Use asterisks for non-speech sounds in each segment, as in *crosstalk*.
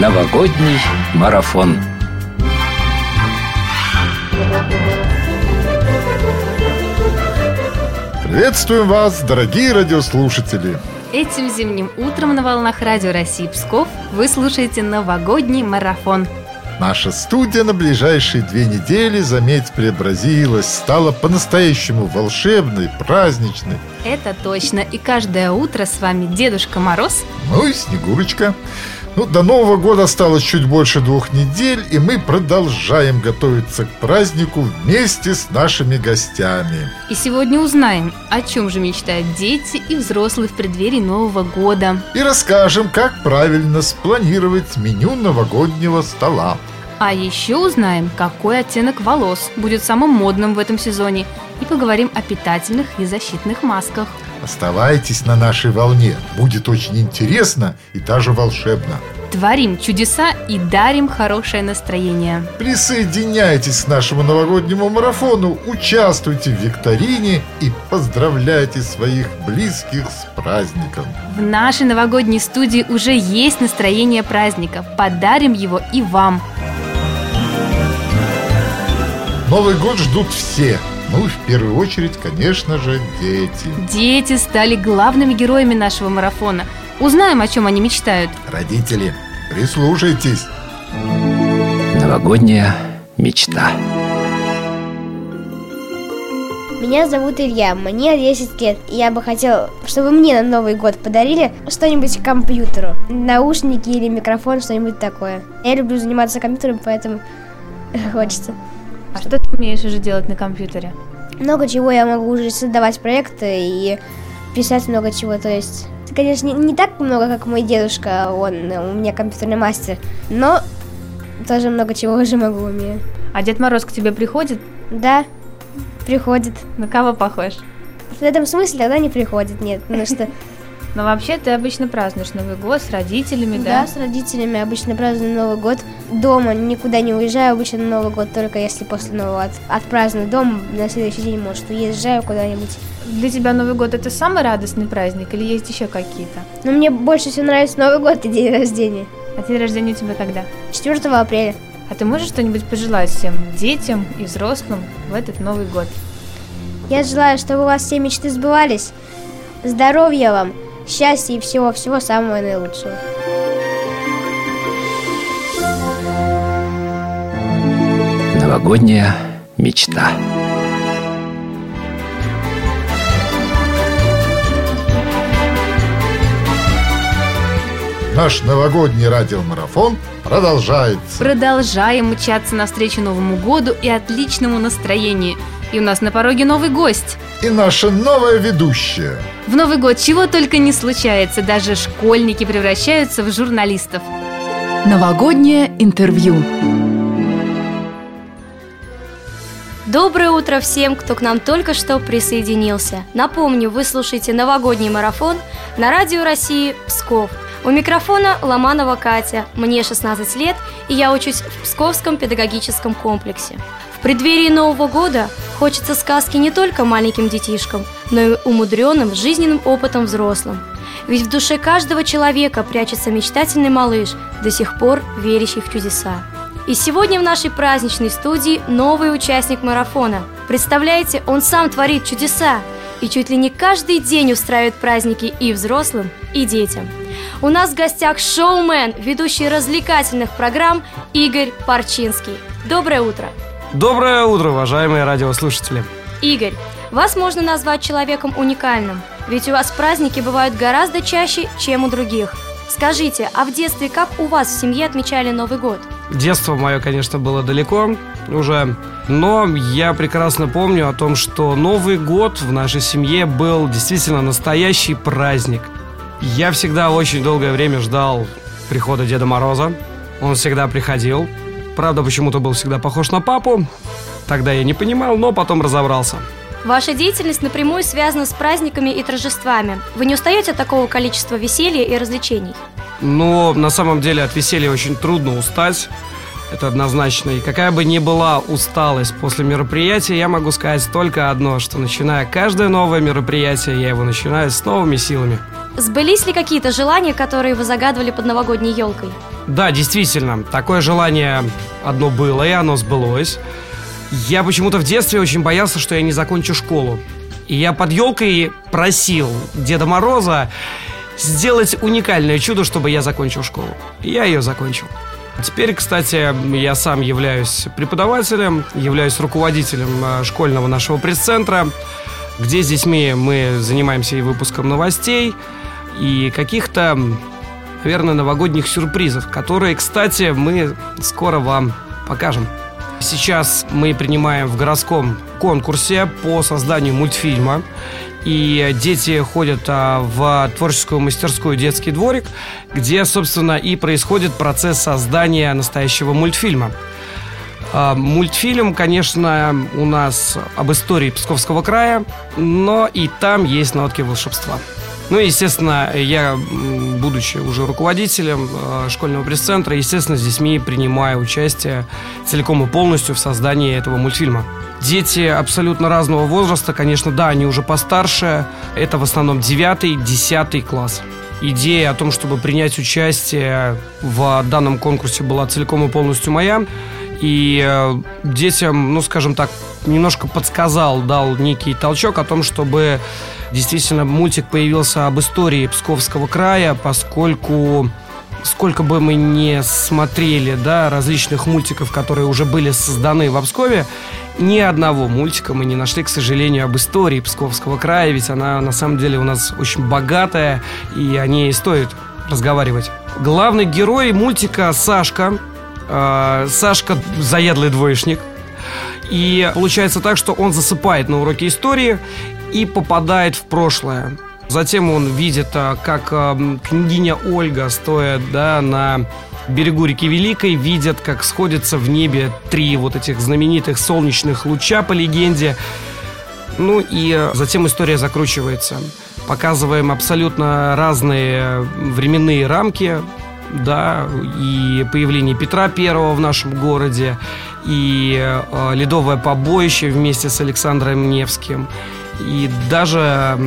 Новогодний марафон. Приветствуем вас, дорогие радиослушатели! Этим зимним утром на волнах Радио России Псков вы слушаете новогодний марафон. Наша студия на ближайшие две недели, заметь, преобразилась, стала по-настоящему волшебной, праздничной. Это точно. И каждое утро с вами Дедушка Мороз. Ну и Снегурочка. Ну, до Нового года осталось чуть больше двух недель, и мы продолжаем готовиться к празднику вместе с нашими гостями. И сегодня узнаем, о чем же мечтают дети и взрослые в преддверии Нового года. И расскажем, как правильно спланировать меню новогоднего стола. А еще узнаем, какой оттенок волос будет самым модным в этом сезоне и поговорим о питательных и защитных масках. Оставайтесь на нашей волне, будет очень интересно и даже волшебно. Творим чудеса и дарим хорошее настроение. Присоединяйтесь к нашему новогоднему марафону, участвуйте в викторине и поздравляйте своих близких с праздником. В нашей новогодней студии уже есть настроение праздника. Подарим его и вам. Новый год ждут все. Ну, в первую очередь, конечно же, дети. Дети стали главными героями нашего марафона. Узнаем, о чем они мечтают. Родители, прислушайтесь. Новогодняя мечта. Меня зовут Илья, мне 10 лет. И я бы хотел, чтобы мне на Новый год подарили что-нибудь к компьютеру. Наушники или микрофон, что-нибудь такое. Я люблю заниматься компьютером, поэтому *laughs* хочется. А что ты умеешь уже делать на компьютере? Много чего я могу уже создавать проекты и писать много чего, то есть... Конечно, не, не так много, как мой дедушка, он у меня компьютерный мастер, но тоже много чего *laughs* уже могу умею. А Дед Мороз к тебе приходит? Да, приходит. На кого похож? В этом смысле тогда не приходит, нет, потому что... *laughs* Но вообще ты обычно празднуешь Новый год с родителями, да? Да, с родителями обычно праздную Новый год. Дома никуда не уезжаю обычно на Новый год, только если после Нового от, отпраздную дом, на следующий день, может, уезжаю куда-нибудь. Для тебя Новый год это самый радостный праздник или есть еще какие-то? Но мне больше всего нравится Новый год и день рождения. А день рождения у тебя когда? 4 апреля. А ты можешь что-нибудь пожелать всем детям и взрослым в этот Новый год? Я желаю, чтобы у вас все мечты сбывались. Здоровья вам, счастья и всего-всего самого наилучшего. Новогодняя мечта. Наш новогодний радиомарафон продолжается. Продолжаем мчаться навстречу Новому году и отличному настроению. И у нас на пороге новый гость. И наша новая ведущая. В Новый год чего только не случается, даже школьники превращаются в журналистов. Новогоднее интервью. Доброе утро всем, кто к нам только что присоединился. Напомню, вы слушаете новогодний марафон на Радио России Псков. У микрофона Ломанова Катя, мне 16 лет, и я учусь в Псковском педагогическом комплексе. В преддверии Нового года хочется сказки не только маленьким детишкам, но и умудренным жизненным опытом взрослым. Ведь в душе каждого человека прячется мечтательный малыш, до сих пор верящий в чудеса. И сегодня в нашей праздничной студии новый участник марафона. Представляете, он сам творит чудеса и чуть ли не каждый день устраивает праздники и взрослым, и детям. У нас в гостях шоумен, ведущий развлекательных программ Игорь Парчинский. Доброе утро! Доброе утро, уважаемые радиослушатели! Игорь, вас можно назвать человеком уникальным, ведь у вас праздники бывают гораздо чаще, чем у других. Скажите, а в детстве как у вас в семье отмечали Новый год? Детство мое, конечно, было далеко уже, но я прекрасно помню о том, что Новый год в нашей семье был действительно настоящий праздник. Я всегда очень долгое время ждал прихода Деда Мороза. Он всегда приходил. Правда, почему-то был всегда похож на папу. Тогда я не понимал, но потом разобрался. Ваша деятельность напрямую связана с праздниками и торжествами. Вы не устаете от такого количества веселья и развлечений? Но на самом деле от веселья очень трудно устать. Это однозначно. И какая бы ни была усталость после мероприятия, я могу сказать только одно, что начиная каждое новое мероприятие, я его начинаю с новыми силами. Сбылись ли какие-то желания, которые вы загадывали под новогодней елкой? Да, действительно, такое желание одно было, и оно сбылось. Я почему-то в детстве очень боялся, что я не закончу школу. И я под елкой просил Деда Мороза сделать уникальное чудо, чтобы я закончил школу. И я ее закончил. Теперь, кстати, я сам являюсь преподавателем, являюсь руководителем э, школьного нашего пресс-центра, где с детьми мы занимаемся и выпуском новостей, и каких-то, наверное, новогодних сюрпризов, которые, кстати, мы скоро вам покажем. Сейчас мы принимаем в городском конкурсе по созданию мультфильма. И дети ходят а, в творческую мастерскую «Детский дворик», где, собственно, и происходит процесс создания настоящего мультфильма. А, мультфильм, конечно, у нас об истории Псковского края, но и там есть нотки волшебства. Ну, естественно, я, будучи уже руководителем э, школьного пресс-центра, естественно, с детьми принимаю участие целиком и полностью в создании этого мультфильма. Дети абсолютно разного возраста, конечно, да, они уже постарше. Это в основном 9-10 класс. Идея о том, чтобы принять участие в данном конкурсе была целиком и полностью моя. И э, детям, ну, скажем так, немножко подсказал, дал некий толчок о том, чтобы действительно мультик появился об истории Псковского края, поскольку сколько бы мы не смотрели, да, различных мультиков, которые уже были созданы в Обскове, ни одного мультика мы не нашли, к сожалению, об истории Псковского края, ведь она на самом деле у нас очень богатая, и о ней стоит разговаривать. Главный герой мультика Сашка. Э, Сашка заядлый двоечник. И получается так, что он засыпает на уроке истории и попадает в прошлое. Затем он видит, а, как княгиня Ольга, стоя да, на берегу реки Великой, видят, как сходятся в небе три вот этих знаменитых солнечных луча по легенде. Ну и а, затем история закручивается. Показываем абсолютно разные временные рамки, да, и появление Петра Первого в нашем городе, и э, ледовое побоище вместе с Александром Невским, и даже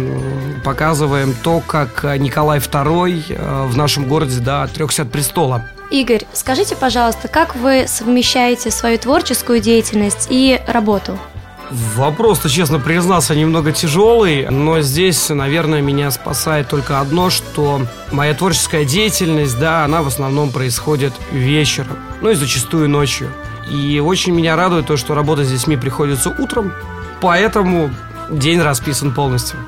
показываем то, как Николай II э, в нашем городе да, отрекся от престола. Игорь, скажите, пожалуйста, как вы совмещаете свою творческую деятельность и работу? Вопрос-то, честно признаться, немного тяжелый, но здесь, наверное, меня спасает только одно, что моя творческая деятельность, да, она в основном происходит вечером, ну и зачастую ночью. И очень меня радует то, что работа с детьми приходится утром, поэтому день расписан полностью.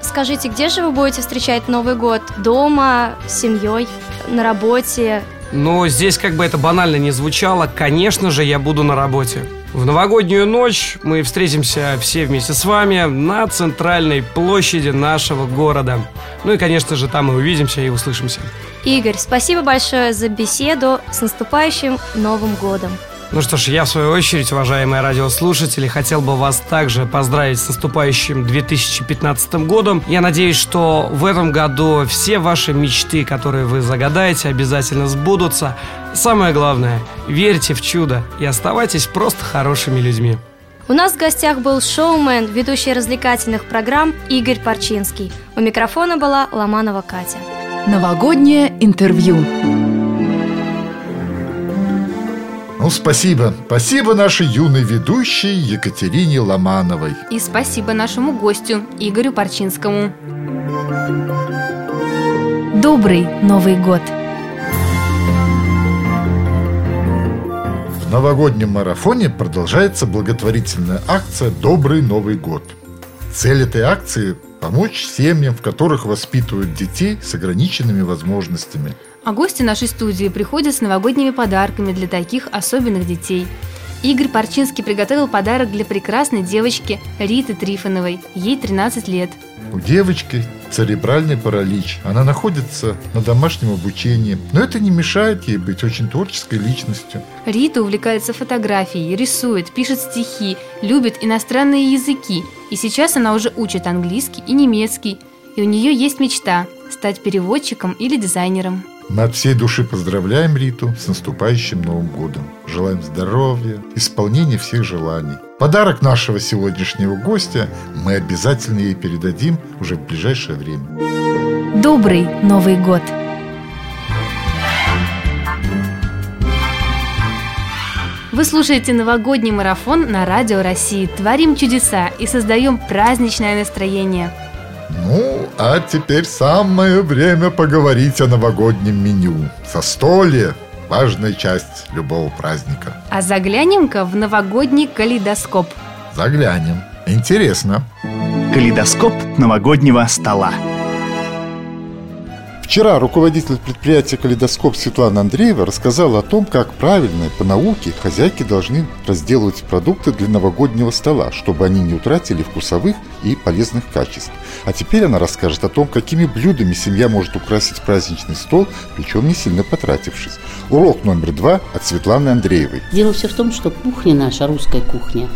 Скажите, где же вы будете встречать Новый год? Дома, с семьей, на работе? Ну, здесь как бы это банально не звучало, конечно же, я буду на работе. В новогоднюю ночь мы встретимся все вместе с вами на центральной площади нашего города. Ну и, конечно же, там мы увидимся и услышимся. Игорь, спасибо большое за беседу. С наступающим Новым годом! Ну что ж, я в свою очередь, уважаемые радиослушатели, хотел бы вас также поздравить с наступающим 2015 годом. Я надеюсь, что в этом году все ваши мечты, которые вы загадаете, обязательно сбудутся. Самое главное, верьте в чудо и оставайтесь просто хорошими людьми. У нас в гостях был шоумен, ведущий развлекательных программ Игорь Парчинский. У микрофона была Ломанова Катя. Новогоднее интервью. Ну, спасибо. Спасибо нашей юной ведущей Екатерине Ломановой. И спасибо нашему гостю Игорю Парчинскому. Добрый Новый год! В новогоднем марафоне продолжается благотворительная акция «Добрый Новый год». Цель этой акции – помочь семьям, в которых воспитывают детей с ограниченными возможностями – а гости нашей студии приходят с новогодними подарками для таких особенных детей. Игорь Парчинский приготовил подарок для прекрасной девочки Риты Трифоновой. Ей 13 лет. У девочки церебральный паралич. Она находится на домашнем обучении. Но это не мешает ей быть очень творческой личностью. Рита увлекается фотографией, рисует, пишет стихи, любит иностранные языки. И сейчас она уже учит английский и немецкий. И у нее есть мечта – стать переводчиком или дизайнером. Мы от всей души поздравляем Риту с наступающим Новым годом. Желаем здоровья, исполнения всех желаний. Подарок нашего сегодняшнего гостя мы обязательно ей передадим уже в ближайшее время. Добрый Новый год! Вы слушаете новогодний марафон на Радио России. Творим чудеса и создаем праздничное настроение. Ну, а теперь самое время поговорить о новогоднем меню. Застолье – важная часть любого праздника. А заглянем-ка в новогодний калейдоскоп. Заглянем. Интересно. Калейдоскоп новогоднего стола. Вчера руководитель предприятия «Калейдоскоп» Светлана Андреева рассказала о том, как правильно и по науке хозяйки должны разделывать продукты для новогоднего стола, чтобы они не утратили вкусовых и полезных качеств. А теперь она расскажет о том, какими блюдами семья может украсить праздничный стол, причем не сильно потратившись. Урок номер два от Светланы Андреевой. Дело все в том, что кухня наша, русская кухня,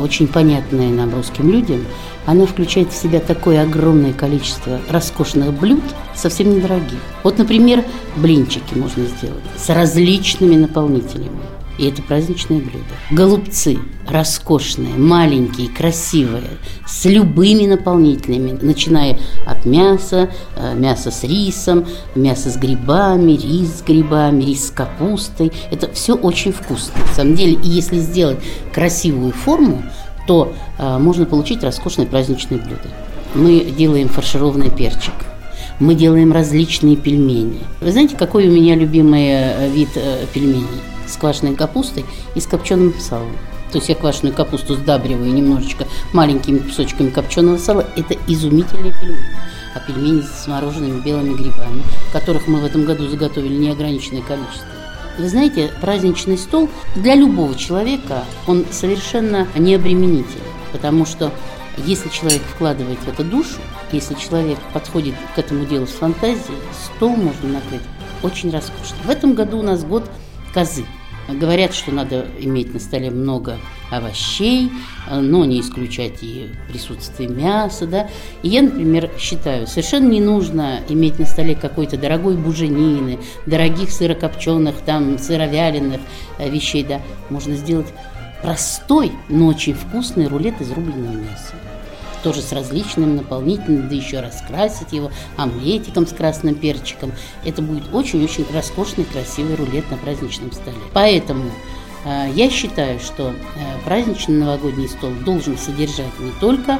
очень понятная нам, русским людям, она включает в себя такое огромное количество роскошных блюд, совсем недорогих. Вот, например, блинчики можно сделать с различными наполнителями. И это праздничное блюдо. Голубцы роскошные, маленькие, красивые, с любыми наполнителями, начиная от мяса, э, мяса с рисом, мясо с грибами, рис с грибами, рис с капустой. Это все очень вкусно. На самом деле, если сделать красивую форму, то э, можно получить роскошное праздничное блюдо. Мы делаем фаршированный перчик. Мы делаем различные пельмени. Вы знаете, какой у меня любимый э, вид пельменей? С квашеной капустой и с копченым салом. То есть я квашеную капусту сдабриваю немножечко маленькими кусочками копченого сала. Это изумительные пельмени. А пельмени с мороженными белыми грибами, которых мы в этом году заготовили неограниченное количество. Вы знаете, праздничный стол для любого человека, он совершенно необременителен, потому что если человек вкладывает в это душу, если человек подходит к этому делу с фантазией, стол можно накрыть очень роскошно. В этом году у нас год козы – Говорят, что надо иметь на столе много овощей, но не исключать и присутствие мяса, да. И я, например, считаю, совершенно не нужно иметь на столе какой-то дорогой буженины, дорогих сырокопченых, там, сыровяленых э, вещей, да. Можно сделать простой, но очень вкусный рулет из рубленого мяса тоже с различным наполнителем, да еще раскрасить его омлетиком с красным перчиком. Это будет очень-очень роскошный, красивый рулет на праздничном столе. Поэтому э, я считаю, что э, праздничный новогодний стол должен содержать не только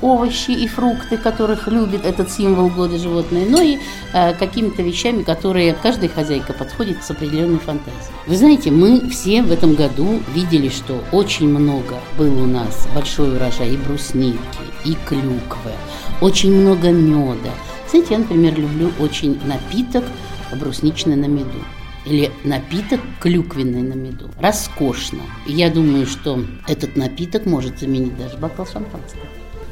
овощи и фрукты, которых любит этот символ года животное, но и э, какими-то вещами, которые каждая хозяйка подходит с определенной фантазией. Вы знаете, мы все в этом году видели, что очень много было у нас большой урожай и брусники, и клюквы, очень много меда. Знаете, я, например, люблю очень напиток брусничный на меду или напиток клюквенный на меду. Роскошно. Я думаю, что этот напиток может заменить даже бокал шампанского.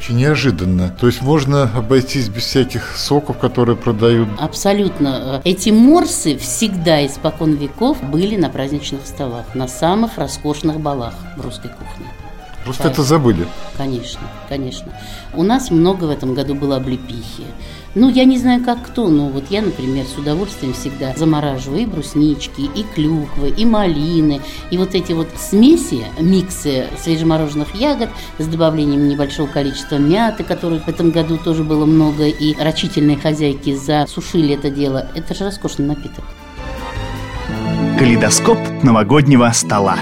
Очень неожиданно. То есть можно обойтись без всяких соков, которые продают. Абсолютно. Эти морсы всегда испокон веков были на праздничных столах, на самых роскошных балах в русской кухне. Просто это забыли. Конечно, конечно. У нас много в этом году было облепихи. Ну, я не знаю, как кто, но вот я, например, с удовольствием всегда замораживаю и бруснички, и клюквы, и малины, и вот эти вот смеси, миксы свежемороженных ягод с добавлением небольшого количества мяты, которых в этом году тоже было много, и рачительные хозяйки засушили это дело. Это же роскошный напиток. Калейдоскоп новогоднего стола.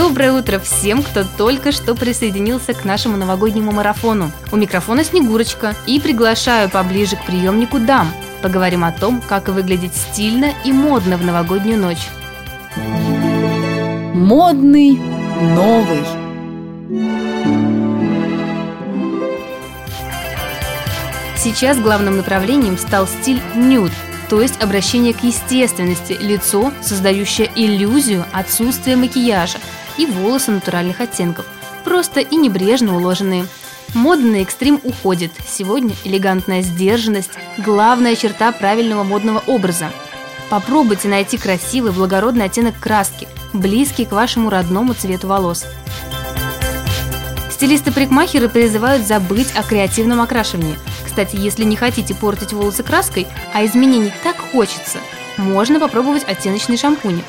Доброе утро всем, кто только что присоединился к нашему новогоднему марафону. У микрофона Снегурочка и приглашаю поближе к приемнику дам. Поговорим о том, как выглядеть стильно и модно в новогоднюю ночь. Модный новый. Сейчас главным направлением стал стиль нюд, то есть обращение к естественности, лицо, создающее иллюзию отсутствия макияжа, и волосы натуральных оттенков, просто и небрежно уложенные. Модный экстрим уходит. Сегодня элегантная сдержанность – главная черта правильного модного образа. Попробуйте найти красивый благородный оттенок краски, близкий к вашему родному цвету волос. Стилисты-парикмахеры призывают забыть о креативном окрашивании. Кстати, если не хотите портить волосы краской, а изменений так хочется, можно попробовать оттеночные шампуни.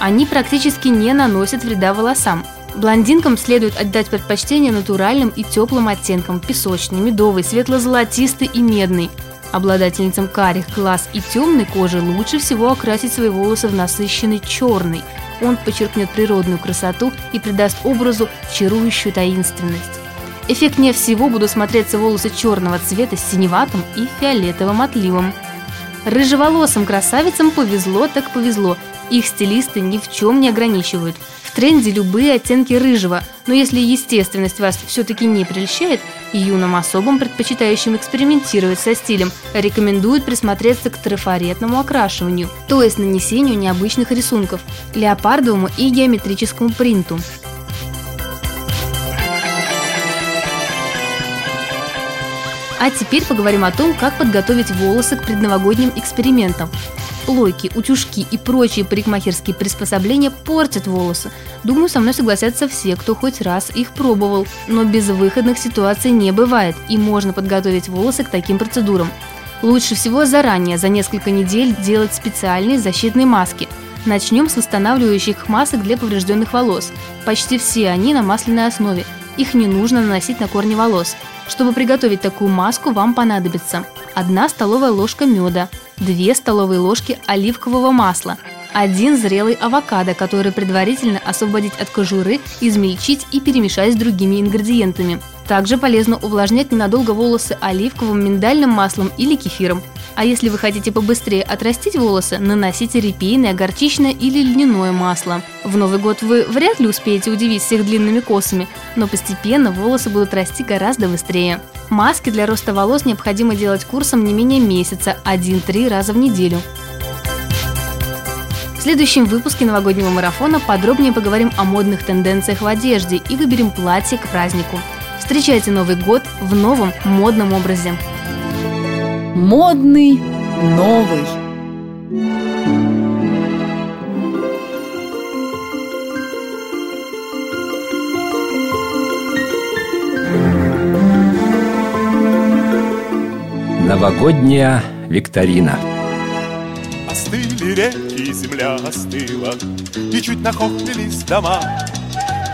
Они практически не наносят вреда волосам. Блондинкам следует отдать предпочтение натуральным и теплым оттенкам – песочный, медовый, светло-золотистый и медный. Обладательницам карих глаз и темной кожи лучше всего окрасить свои волосы в насыщенный черный. Он подчеркнет природную красоту и придаст образу чарующую таинственность. Эффектнее всего будут смотреться волосы черного цвета с синеватым и фиолетовым отливом. Рыжеволосым красавицам повезло так повезло. Их стилисты ни в чем не ограничивают. В тренде любые оттенки рыжего, но если естественность вас все-таки не прельщает, юным особам, предпочитающим экспериментировать со стилем, рекомендуют присмотреться к трафаретному окрашиванию, то есть нанесению необычных рисунков, леопардовому и геометрическому принту. А теперь поговорим о том, как подготовить волосы к предновогодним экспериментам. Плойки, утюжки и прочие парикмахерские приспособления портят волосы. Думаю, со мной согласятся все, кто хоть раз их пробовал. Но безвыходных ситуаций не бывает, и можно подготовить волосы к таким процедурам. Лучше всего заранее, за несколько недель, делать специальные защитные маски. Начнем с восстанавливающих масок для поврежденных волос. Почти все они на масляной основе. Их не нужно наносить на корни волос. Чтобы приготовить такую маску, вам понадобится 1 столовая ложка меда, 2 столовые ложки оливкового масла, один зрелый авокадо, который предварительно освободить от кожуры, измельчить и перемешать с другими ингредиентами. Также полезно увлажнять ненадолго волосы оливковым миндальным маслом или кефиром. А если вы хотите побыстрее отрастить волосы, наносите репейное, горчичное или льняное масло. В Новый год вы вряд ли успеете удивить всех длинными косами, но постепенно волосы будут расти гораздо быстрее. Маски для роста волос необходимо делать курсом не менее месяца, 1-3 раза в неделю. В следующем выпуске новогоднего марафона подробнее поговорим о модных тенденциях в одежде и выберем платье к празднику. Встречайте Новый год в новом модном образе. Модный новый. Новогодняя викторина. Остыли реки, земля остыла, И чуть нахохлились дома.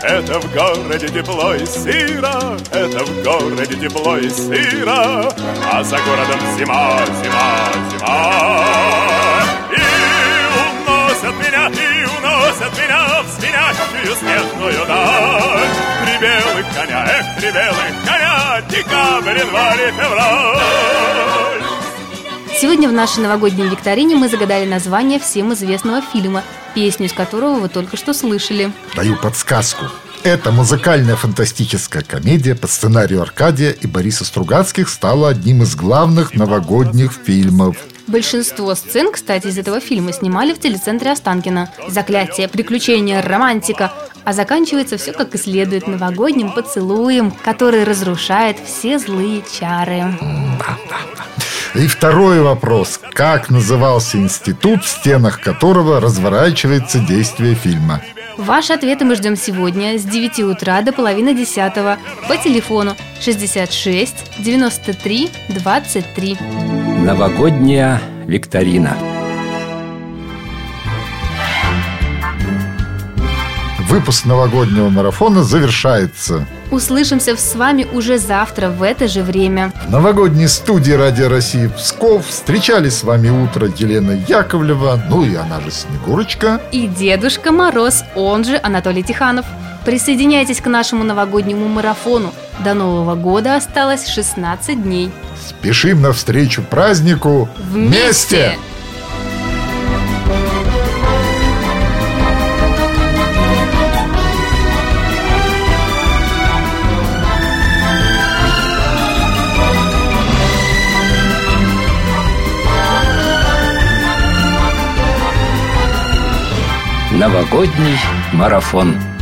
Это в городе тепло и сыро, Это в городе тепло и сыро, А за городом зима, зима, зима. И уносят меня, и уносят меня В звенящую снежную даль. Три белых коня, эх, три белых коня, Декабрь, январь и февраль. Сегодня в нашей новогодней викторине мы загадали название всем известного фильма, песню из которого вы только что слышали. Даю подсказку. Эта музыкальная фантастическая комедия по сценарию Аркадия и Бориса Стругацких стала одним из главных новогодних фильмов. Большинство сцен, кстати, из этого фильма снимали в телецентре Останкино. Заклятие, приключения, романтика. А заканчивается все как и следует новогодним поцелуем, который разрушает все злые чары. И второй вопрос. Как назывался институт, в стенах которого разворачивается действие фильма? Ваши ответы мы ждем сегодня с 9 утра до половины 10 по телефону 66 93 23. Новогодняя викторина. Выпуск новогоднего марафона завершается. Услышимся с вами уже завтра в это же время. В новогодней студии Радио России Псков встречались с вами утро Елена Яковлева, ну и она же Снегурочка. И Дедушка Мороз, он же Анатолий Тиханов. Присоединяйтесь к нашему новогоднему марафону. До Нового года осталось 16 дней. Спешим навстречу празднику Вместе! Новогодний марафон.